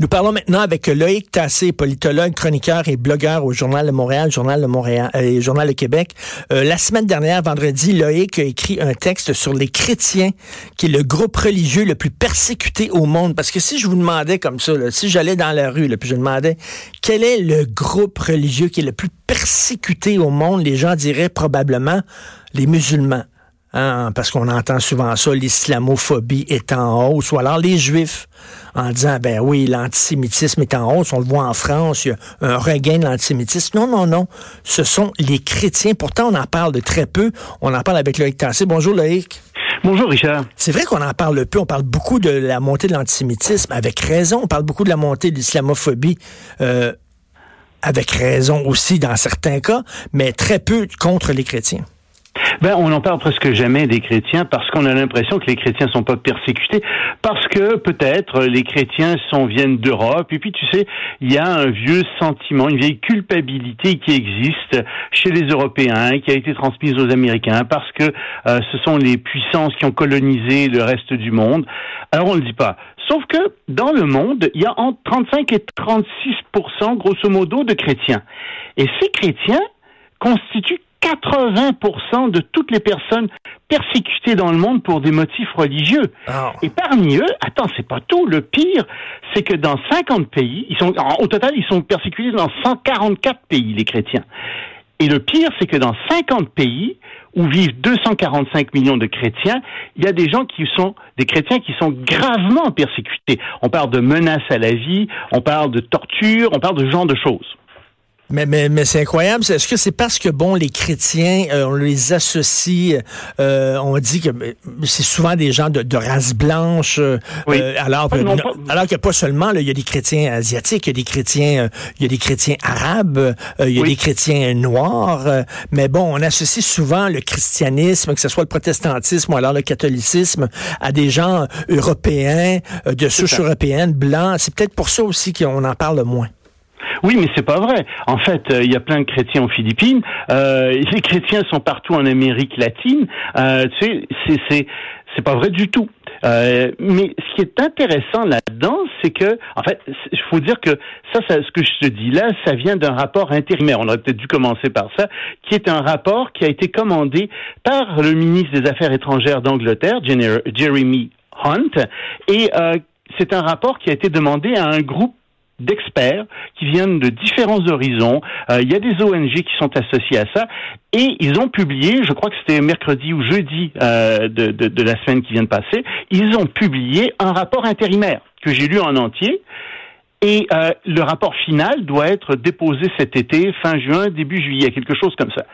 Nous parlons maintenant avec Loïc Tassé, politologue, chroniqueur et blogueur au Journal de Montréal, Journal de Montréal euh, et Journal de Québec. Euh, la semaine dernière, vendredi, Loïc a écrit un texte sur les chrétiens, qui est le groupe religieux le plus persécuté au monde. Parce que si je vous demandais comme ça, si j'allais dans la rue, là, puis je demandais quel est le groupe religieux qui est le plus persécuté au monde, les gens diraient probablement les musulmans. Hein, parce qu'on entend souvent ça, l'islamophobie est en hausse, ou alors les juifs, en disant, ben oui, l'antisémitisme est en hausse, on le voit en France, il y a un regain de l'antisémitisme. Non, non, non, ce sont les chrétiens. Pourtant, on en parle de très peu. On en parle avec Loïc Tassé. Bonjour Loïc. Bonjour Richard. C'est vrai qu'on en parle peu, on parle beaucoup de la montée de l'antisémitisme, avec raison, on parle beaucoup de la montée de l'islamophobie. Euh, avec raison aussi dans certains cas, mais très peu contre les chrétiens. Ben, on n'en parle presque jamais des chrétiens parce qu'on a l'impression que les chrétiens sont pas persécutés parce que peut-être les chrétiens sont viennent d'Europe et puis tu sais il y a un vieux sentiment, une vieille culpabilité qui existe chez les Européens qui a été transmise aux Américains parce que euh, ce sont les puissances qui ont colonisé le reste du monde. Alors on le dit pas. Sauf que dans le monde, il y a entre 35 et 36 grosso modo de chrétiens. Et ces chrétiens constituent 80% de toutes les personnes persécutées dans le monde pour des motifs religieux. Oh. Et parmi eux, attends, c'est pas tout. Le pire, c'est que dans 50 pays, ils sont, au total, ils sont persécutés dans 144 pays, les chrétiens. Et le pire, c'est que dans 50 pays où vivent 245 millions de chrétiens, il y a des gens qui sont des chrétiens qui sont gravement persécutés. On parle de menaces à la vie, on parle de torture, on parle de ce genre de choses. Mais, mais, mais c'est incroyable. Est-ce que c'est parce que, bon, les chrétiens, euh, on les associe, euh, on dit que euh, c'est souvent des gens de, de race blanche, euh, Oui. euh, alors, Ah, non, non, pas- alors que pas seulement, là, il y a des chrétiens asiatiques, il y a des chrétiens, euh, il y a des chrétiens arabes, euh, il y a Oui. des chrétiens noirs, euh, mais bon, on associe souvent le christianisme, que ce soit le protestantisme ou alors le catholicisme, à des gens européens, euh, de souche européenne, blancs. C'est peut-être pour ça aussi qu'on en parle moins. Oui, mais c'est pas vrai. En fait, euh, il y a plein de chrétiens aux Philippines. Euh, les chrétiens sont partout en Amérique latine. Euh, tu sais, c'est c'est pas vrai du tout. Euh, mais ce qui est intéressant là-dedans, c'est que, en fait, il faut dire que ça, ça, ce que je te dis là, ça vient d'un rapport intérimaire. On aurait peut-être dû commencer par ça, qui est un rapport qui a été commandé par le ministre des Affaires étrangères d'Angleterre, Jeremy Hunt, et euh, c'est un rapport qui a été demandé à un groupe d'experts qui viennent de différents horizons. Euh, il y a des ONG qui sont associées à ça et ils ont publié, je crois que c'était mercredi ou jeudi euh, de, de, de la semaine qui vient de passer, ils ont publié un rapport intérimaire que j'ai lu en entier. Et euh, le rapport final doit être déposé cet été, fin juin, début juillet, quelque chose comme ça.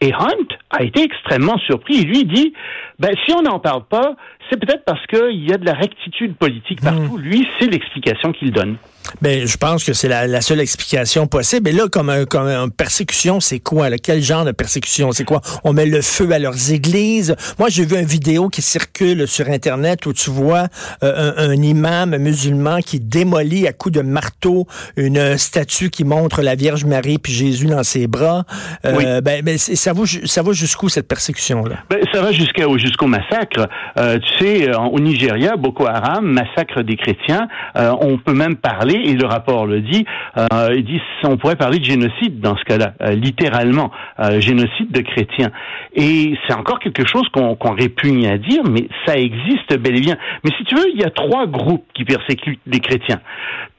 Et Hunt a été extrêmement surpris. Il lui dit, ben, si on n'en parle pas, c'est peut-être parce qu'il y a de la rectitude politique partout. Lui, c'est l'explication qu'il donne. Ben, je pense que c'est la, la seule explication possible. Et là, comme, un, comme une persécution, c'est quoi? là? Quel genre de persécution? C'est quoi? On met le feu à leurs églises. Moi, j'ai vu une vidéo qui circule sur Internet où tu vois euh, un, un imam musulman qui démolit à coups de marteau une statue qui montre la Vierge Marie puis Jésus dans ses bras. Euh, Oui. Ben, ben, ça va, ça va jusqu'où cette persécution-là? Ben, ça va jusqu'au massacre. Euh, tu sais, en- au Nigeria, Boko Haram massacre des chrétiens. Euh, on peut même parler, et le rapport le dit, euh, il dit, on pourrait parler de génocide dans ce cas-là, euh, littéralement, euh, génocide de chrétiens. Et c'est encore quelque chose qu'on répugne à dire, mais ça existe bel et bien. Mais si tu veux, il y a trois groupes qui persécutent les chrétiens.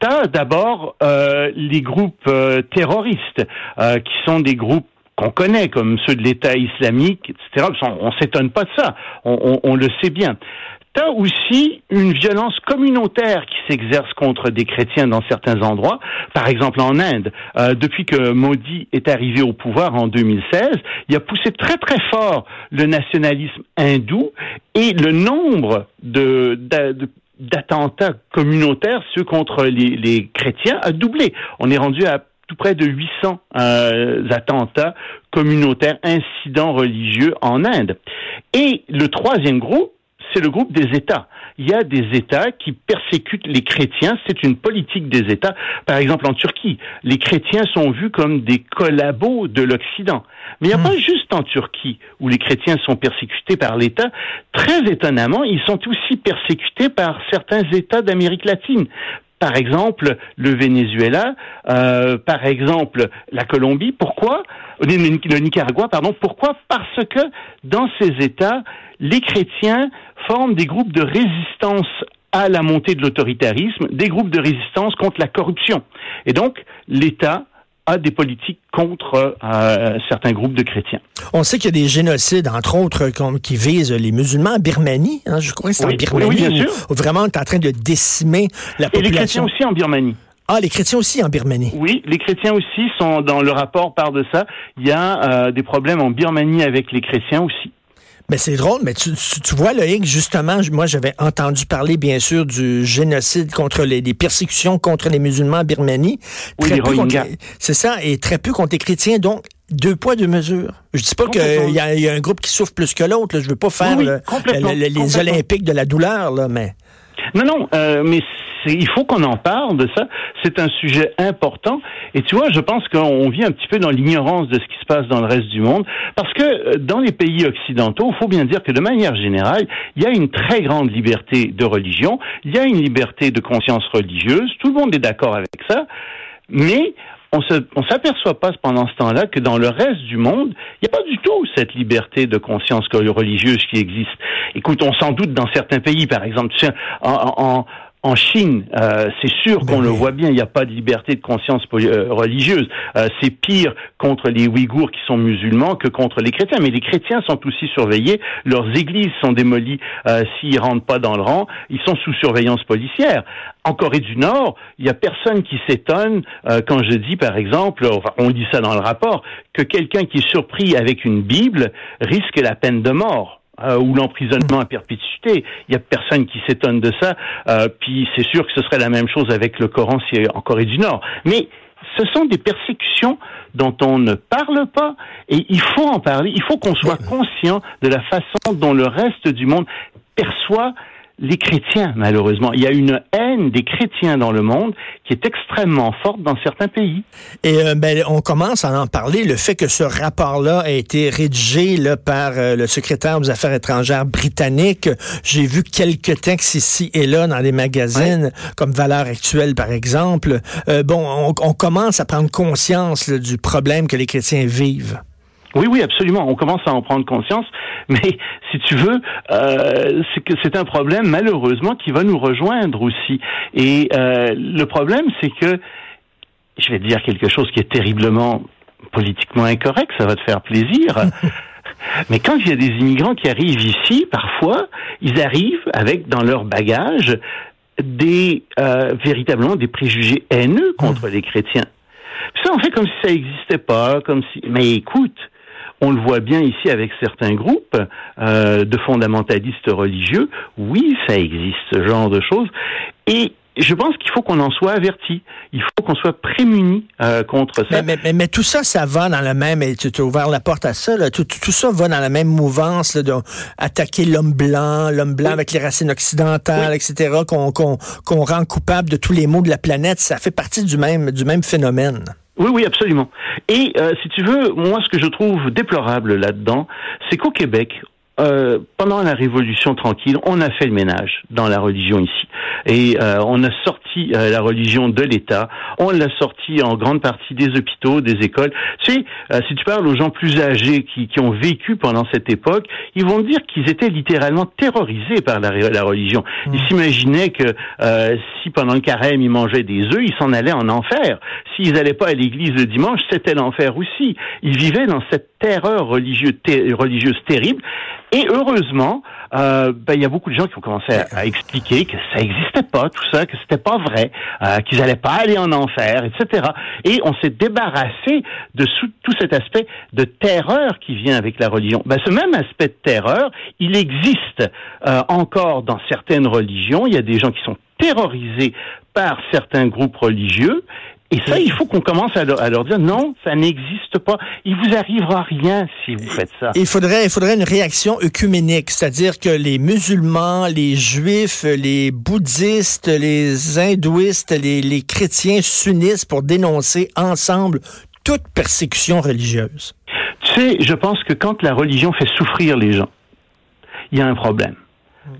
Tu as d'abord les groupes terroristes, qui sont des groupes qu'on connaît, comme ceux de l'État islamique, etc. On, on s'étonne pas de ça, on le sait bien. T'as aussi une violence communautaire qui s'exerce contre des chrétiens dans certains endroits. Par exemple, en Inde, euh, depuis que Modi est arrivé au pouvoir en 2016, il a poussé très très fort le nationalisme hindou et le nombre de d'attentats communautaires, ceux contre les, les, chrétiens, a doublé. On est rendu à tout près de 800 euh, attentats communautaires, incidents religieux en Inde. Et le troisième groupe, c'est le groupe des États. Il y a des États qui persécutent les chrétiens. C'est une politique des États. Par exemple, en Turquie, les chrétiens sont vus comme des collabos de l'Occident. Mais il n'y a hmm. pas juste en Turquie où les chrétiens sont persécutés par l'État. Très étonnamment, ils sont aussi persécutés par certains États d'Amérique latine par exemple le Venezuela, euh, par exemple la Colombie. Pourquoi Le Nicaragua, pardon. Pourquoi Parce que dans ces États, les chrétiens forment des groupes de résistance à la montée de l'autoritarisme, des groupes de résistance contre la corruption. Et donc, l'État des politiques contre euh, certains groupes de chrétiens. On sait qu'il y a des génocides, entre autres, qui visent les musulmans en Birmanie. Hein, je crois que c'est en Birmanie oui, bien sûr. vraiment on est en train de décimer la population. Et les chrétiens aussi en Birmanie. Ah, les chrétiens aussi en Birmanie. Oui, les chrétiens aussi sont dans le rapport part de ça. Il y a euh, des problèmes en Birmanie avec les chrétiens aussi. Mais c'est drôle, mais tu, tu, vois, Loïc, justement, moi, j'avais entendu parler, bien sûr, du génocide contre les, persécutions contre les musulmans en Birmanie. Oui. C'est ça, et très peu contre les chrétiens. Donc, deux poids, deux mesures. Je dis pas qu'il y, a un groupe qui souffre plus que l'autre. Je veux pas faire les Olympiques de la douleur, là, mais... Non, non, euh, mais il faut qu'on en parle de ça. C'est un sujet important. Et tu vois, je pense qu'on vit un petit peu dans l'ignorance de ce qui se passe dans le reste du monde, parce que euh, dans les pays occidentaux, il faut bien dire que de manière générale, il y a une très grande liberté de religion, il y a une liberté de conscience religieuse. Tout le monde est d'accord avec ça, mais on ne s'aperçoit pas pendant ce temps-là que dans le reste du monde, il n'y a pas du tout cette liberté de conscience religieuse qui existe. Écoute, on s'en doute dans certains pays, par exemple, en, en, en Chine, euh, c'est sûr qu'on le voit bien, il n'y a pas de liberté de conscience euh, religieuse. Euh, c'est pire contre les Ouïghours qui sont musulmans que contre les chrétiens. Mais les chrétiens sont aussi surveillés, leurs églises sont démolies s'ils rentrent pas dans le rang, ils sont sous surveillance policière. En Corée du Nord, il n'y a personne qui s'étonne quand je dis, par exemple, on dit ça dans le rapport, que quelqu'un qui est surpris avec une Bible risque la peine de mort. Euh, ou l'emprisonnement à perpétuité. Il y a personne qui s'étonne de ça. Euh, puis c'est sûr que ce serait la même chose avec le Coran si en Corée du Nord. Mais ce sont des persécutions dont on ne parle pas et il faut en parler. Il faut qu'on soit conscient de la façon dont le reste du monde perçoit les chrétiens, malheureusement. Il y a une haine des chrétiens dans le monde qui est extrêmement forte dans certains pays. Et euh, ben, on commence à en parler. Le fait que ce rapport-là a été rédigé là, par euh, le secrétaire aux Affaires étrangères britannique. J'ai vu quelques textes ici et là dans des magazines, comme Valeurs actuelles, par exemple. Euh, bon, on, on, commence à prendre conscience du problème que les chrétiens vivent. Oui, oui, absolument. On commence à en prendre conscience, mais si tu veux, euh, c'est que c'est un problème malheureusement qui va nous rejoindre aussi. Et euh, le problème, c'est que je vais te dire quelque chose qui est terriblement politiquement incorrect. Ça va te faire plaisir. Mais quand il y a des immigrants qui arrivent ici, parfois, ils arrivent avec dans leur bagage des euh, véritablement des préjugés haineux contre mmh. les chrétiens. ça, on fait comme si ça n'existait pas, comme si. Mais écoute, on le voit bien ici avec certains groupes euh, de fondamentalistes religieux. Oui, ça existe, ce genre de choses. Et je pense qu'il faut qu'on en soit averti. Il faut qu'on soit prémuni euh, contre ça. Mais, mais, mais, tout ça, ça va dans la même, et tu as ouvert la porte à ça, là, tout, tout, ça va dans la même mouvance d'attaquer l'homme blanc, l'homme blanc avec les racines occidentales, etc., qu'on rend coupable de tous les maux de la planète. Ça fait partie du même, du même phénomène. Oui, oui, absolument. Et euh, si tu veux, moi, ce que je trouve déplorable là-dedans, c'est qu'au Québec, euh, pendant la Révolution tranquille, on a fait le ménage dans la religion ici. Et euh, on a sorti euh, la religion de l'État, on l'a sorti en grande partie des hôpitaux, des écoles. Tu sais, si tu parles aux gens plus âgés qui, qui ont vécu pendant cette époque, ils vont dire qu'ils étaient littéralement terrorisés par la, la religion. Mmh. Ils s'imaginaient que si pendant le carême ils mangeaient des œufs, ils s'en allaient en enfer. S'ils n'allaient pas à l'église le dimanche, c'était l'enfer aussi. Ils vivaient dans cette terreur religieuse, religieuse terrible. Et heureusement, euh, ben, il y a beaucoup de gens qui ont commencé à, à expliquer que ça n'existait pas, tout ça, que c'était pas vrai, euh, qu'ils allaient pas aller en enfer, etc. Et on s'est débarrassé de tout cet aspect de terreur qui vient avec la religion. Ben, ce même aspect de terreur, il existe euh, encore dans certaines religions. Il y a des gens qui sont terrorisés par certains groupes religieux. Et ça, il faut qu'on commence à leur, à leur dire non, ça n'existe pas. Il vous arrivera rien si vous faites ça. Il faudrait, il faudrait une réaction œcuménique, c'est-à-dire que les musulmans, les juifs, les bouddhistes, les hindouistes, les, les chrétiens s'unissent pour dénoncer ensemble toute persécution religieuse. Tu sais, je pense que quand la religion fait souffrir les gens, il y a un problème.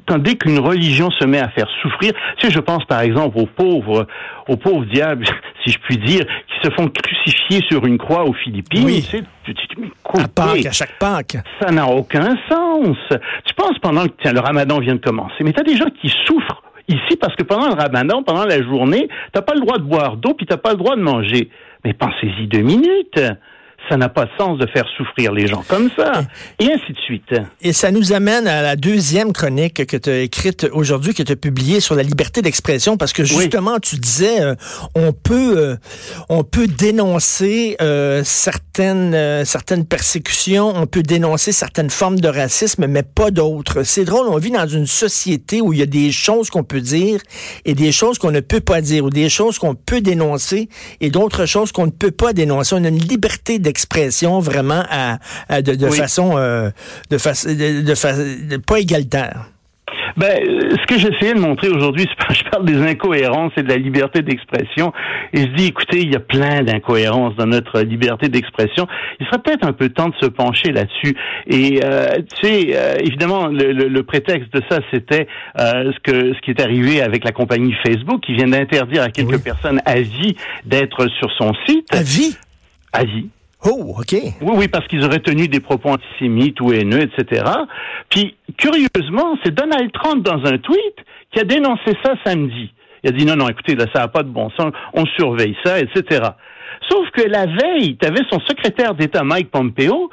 Quand dès qu'une religion se met à faire souffrir, tu sais, je pense par exemple aux pauvres, aux pauvres diables, si je puis dire, qui se font crucifier sur une croix aux Philippines. Oui. Tu sais, tu te dis, mais À Pâques, à chaque Pâques. ça n'a aucun sens. Tu penses pendant que tiens, le ramadan vient de commencer, mais tu as des gens qui souffrent ici parce que pendant le ramadan, pendant la journée, t'as pas le droit de boire d'eau puis t'as pas le droit de manger. Mais pensez-y deux minutes. Ça n'a pas de sens de faire souffrir les gens comme ça. Et ainsi de suite. Et ça nous amène à la deuxième chronique que tu as écrite aujourd'hui, que tu as publiée sur la liberté d'expression, parce que justement, tu disais, euh, on peut, euh, on peut dénoncer euh, certaines, certaines persécutions, on peut dénoncer certaines formes de racisme, mais pas d'autres. C'est drôle, on vit dans une société où il y a des choses qu'on peut dire et des choses qu'on ne peut pas dire, ou des choses qu'on peut dénoncer et d'autres choses qu'on ne peut pas dénoncer. On a une liberté d'expression vraiment à, à de, de Oui. façon euh, de, fa- de, de fa- de- pas égalitaire. Ben, euh, ce que j'essayais de montrer aujourd'hui, je parle des incohérences et de la liberté d'expression. Et je dis, écoutez, il y a plein d'incohérences dans notre liberté d'expression. Il serait peut-être un peu temps de se pencher là-dessus. Et euh, tu sais, euh, évidemment, le, le- le prétexte de ça, c'était euh, ce que ce qui est arrivé avec la compagnie Facebook, qui vient d'interdire à quelques Oui. personnes à vie d'être sur son site. À vie? À vie. Oh, OK. Oui, oui, parce qu'ils auraient tenu des propos antisémites ou haineux, etc. Puis, curieusement, c'est Donald Trump dans un tweet qui a dénoncé ça samedi. Il a dit non, non, écoutez, là, ça n'a pas de bon sens, on surveille ça, etc. Sauf que la veille, tu avais son secrétaire d'État, Mike Pompeo,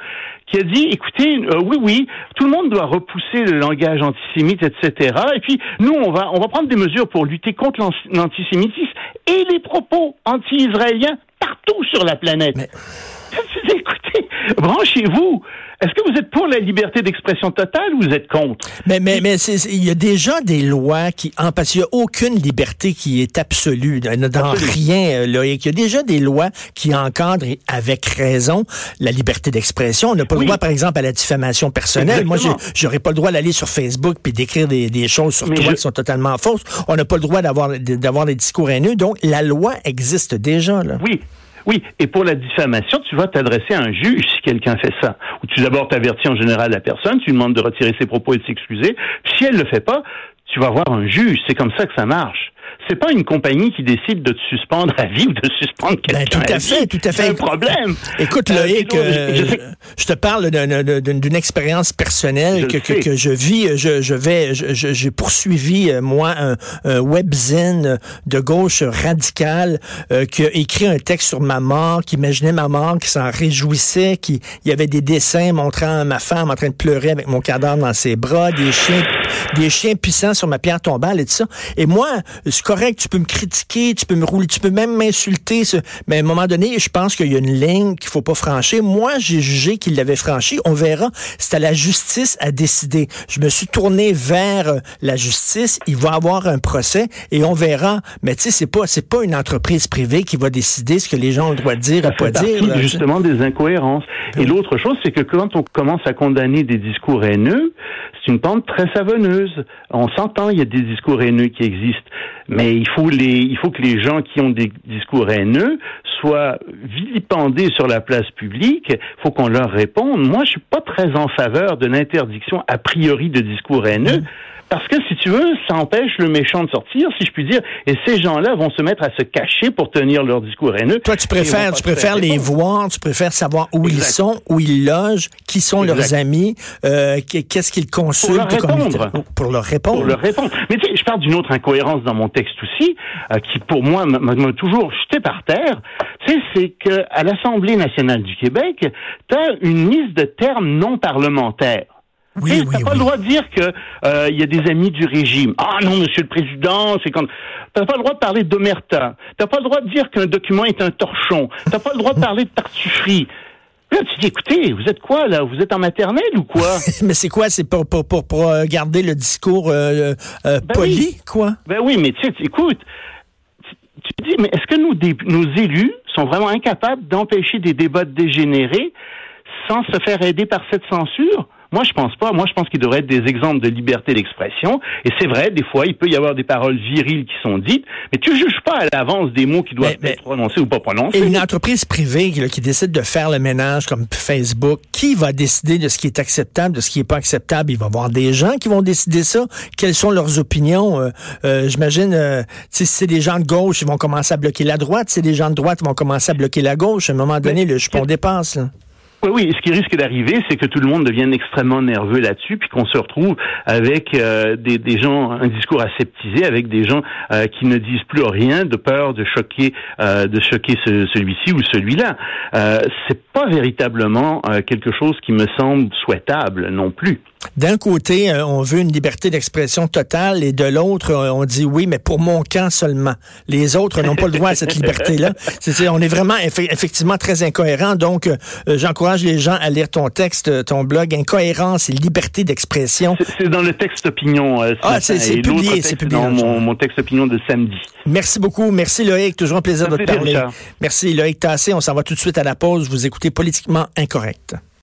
qui a dit, écoutez, euh, oui, oui, tout le monde doit repousser le langage antisémite, etc. Et puis, nous, on va, on va prendre des mesures pour lutter contre l'an- l'antisémitisme et les propos anti-israéliens partout sur la planète. Mais- branchez-vous. Est-ce que vous êtes pour la liberté d'expression totale ou vous êtes contre? Mais, mais, mais il y a déjà des lois qui, en, parce qu'il n'y a aucune liberté qui est absolue dans, Absolument. rien, euh, Loïc. Il y a déjà des lois qui encadrent, et avec raison, la liberté d'expression. On n'a pas le droit, par exemple, à la diffamation personnelle. Moi, j'aurais pas le droit d'aller sur Facebook puis d'écrire des, des choses sur Mais toi je- qui sont totalement fausses. On n'a pas le droit d'avoir d'avoir des discours haineux. Donc, la loi existe déjà, là. Oui. Oui, et pour la diffamation, tu vas t'adresser à un juge si quelqu'un fait ça. Ou tu d'abord t'avertis en général la personne, tu lui demandes de retirer ses propos et de s'excuser. Si elle le fait pas, tu vas voir un juge. C'est comme ça que ça marche. C'est pas une compagnie qui décide de te suspendre à vie ou de suspendre Ben, quelqu'un tout à à fait, vie. tout à fait. C'est un problème. Écoute, Euh, Loïc, euh, je te parle d'un- d'un- d'une expérience personnelle Je que, que, je vis. Je, je vais, j'ai poursuivi euh, moi un, un webzine de gauche radicale euh, qui a écrit un texte sur ma mort, qui imaginait ma mort, qui s'en réjouissait, qui il y avait des dessins montrant ma femme en train de pleurer avec mon cadavre dans ses bras, des chiens, des chiens puissants sur ma pierre tombale et tout ça. Et moi, c'est correct, tu peux me critiquer, tu peux me rouler, tu peux même m'insulter, mais à un moment donné, je pense qu'il y a une ligne qu'il faut pas franchir. Moi, j'ai jugé qu'il l'avait franchi. On verra. C'est à la justice à décider. Je me suis tourné vers euh, la justice. Il va avoir un procès et on verra. Mais tu sais, c'est pas, c'est pas une entreprise privée qui va décider ce que les gens ont le droit de dire ou pas dire. là, justement des incohérences. Et l'autre chose, c'est que quand on commence à condamner des discours haineux, c'est une pente très savonneuse. On s'entend, il y a des discours haineux qui existent, mais il faut les, il faut que les gens qui ont des discours haineux soient vilipendés sur la place publique. Il faut qu'on leur réponde. Moi, je suis pas très en faveur de l'interdiction a priori de discours haineux. Parce que si tu veux, ça empêche le méchant de sortir, si je puis dire, et ces gens-là vont se mettre à se cacher pour tenir leur discours haineux. Toi, tu préfères, tu préfères les voir, tu préfères savoir où ils sont, où ils logent, qui sont leurs amis, euh, qu'est-ce qu'ils consultent leur comme répondre. pour leur répondre. pour leur répondre. Mais tu sais, je parle d'une autre incohérence dans mon texte aussi, euh, qui pour moi m'a- toujours jeté par terre. Tu sais, c'est que à l'Assemblée nationale du Québec, tu as une liste de termes non parlementaires. Oui, oui, T'as pas oui. le droit de dire que euh, il y a des amis du régime. Ah non, Monsieur le Président, c'est quand. T'as pas le droit de parler d'omerta. T'as pas le droit de dire qu'un document est un torchon. T'as pas le droit de parler de tartufferie. Là, tu dis, écoutez, vous êtes quoi là? Vous êtes en maternelle ou quoi? Mais c'est quoi? C'est pour, pour, pour, pour, euh, garder le discours euh, euh, Ben poli, oui. quoi? Ben oui, mais tu écoute, tu, tu te dis, mais est-ce que nous, des- nos élus sont vraiment incapables d'empêcher des débats de dégénérer sans se faire aider par cette censure? Moi, je pense pas. Moi, je pense qu'il devrait être des exemples de liberté d'expression. Et c'est vrai, des fois, il peut y avoir des paroles viriles qui sont dites, mais tu juges pas à l'avance des mots qui doivent Mais- mais- être prononcés ou pas prononcés. Et une entreprise privée là, qui décide de faire le ménage comme Facebook, qui va décider de ce qui est acceptable, de ce qui n'est pas acceptable? Il va y avoir des gens qui vont décider ça. Quelles sont leurs opinions? Euh, euh, J'imagine, euh, si c'est des gens de gauche, ils vont commencer à bloquer la droite. Si c'est des gens de droite, ils vont commencer à bloquer la gauche. À un moment donné, le jupon dépasse. Là. Oui, oui. Ce qui risque d'arriver, c'est que tout le monde devienne extrêmement nerveux là-dessus, puis qu'on se retrouve avec euh, des, des gens, un discours aseptisé, avec des gens euh, qui ne disent plus rien de peur de choquer, euh, de choquer ce- celui-ci ou celui-là. Euh, c'est pas véritablement euh, quelque chose qui me semble souhaitable non plus. D'un côté, euh, on veut une liberté d'expression totale et de l'autre, on dit oui, mais pour mon camp seulement. Les autres n'ont pas le droit à cette liberté-là. C'est- c'est- on est vraiment effe- effectivement très incohérent. Donc, euh, j'encourage les gens à lire ton texte, ton blog, Incohérence et liberté d'expression. C'est- dans le texte opinion. euh, ce Ah, c'est- publié, c'est publié dans mon, mon texte opinion de samedi. Merci beaucoup. Merci Loïc. Toujours un plaisir Ça de te parler. Merci Loïc Tassé. On s'en va tout de suite à la pause. Vous écoutez Politiquement Incorrect.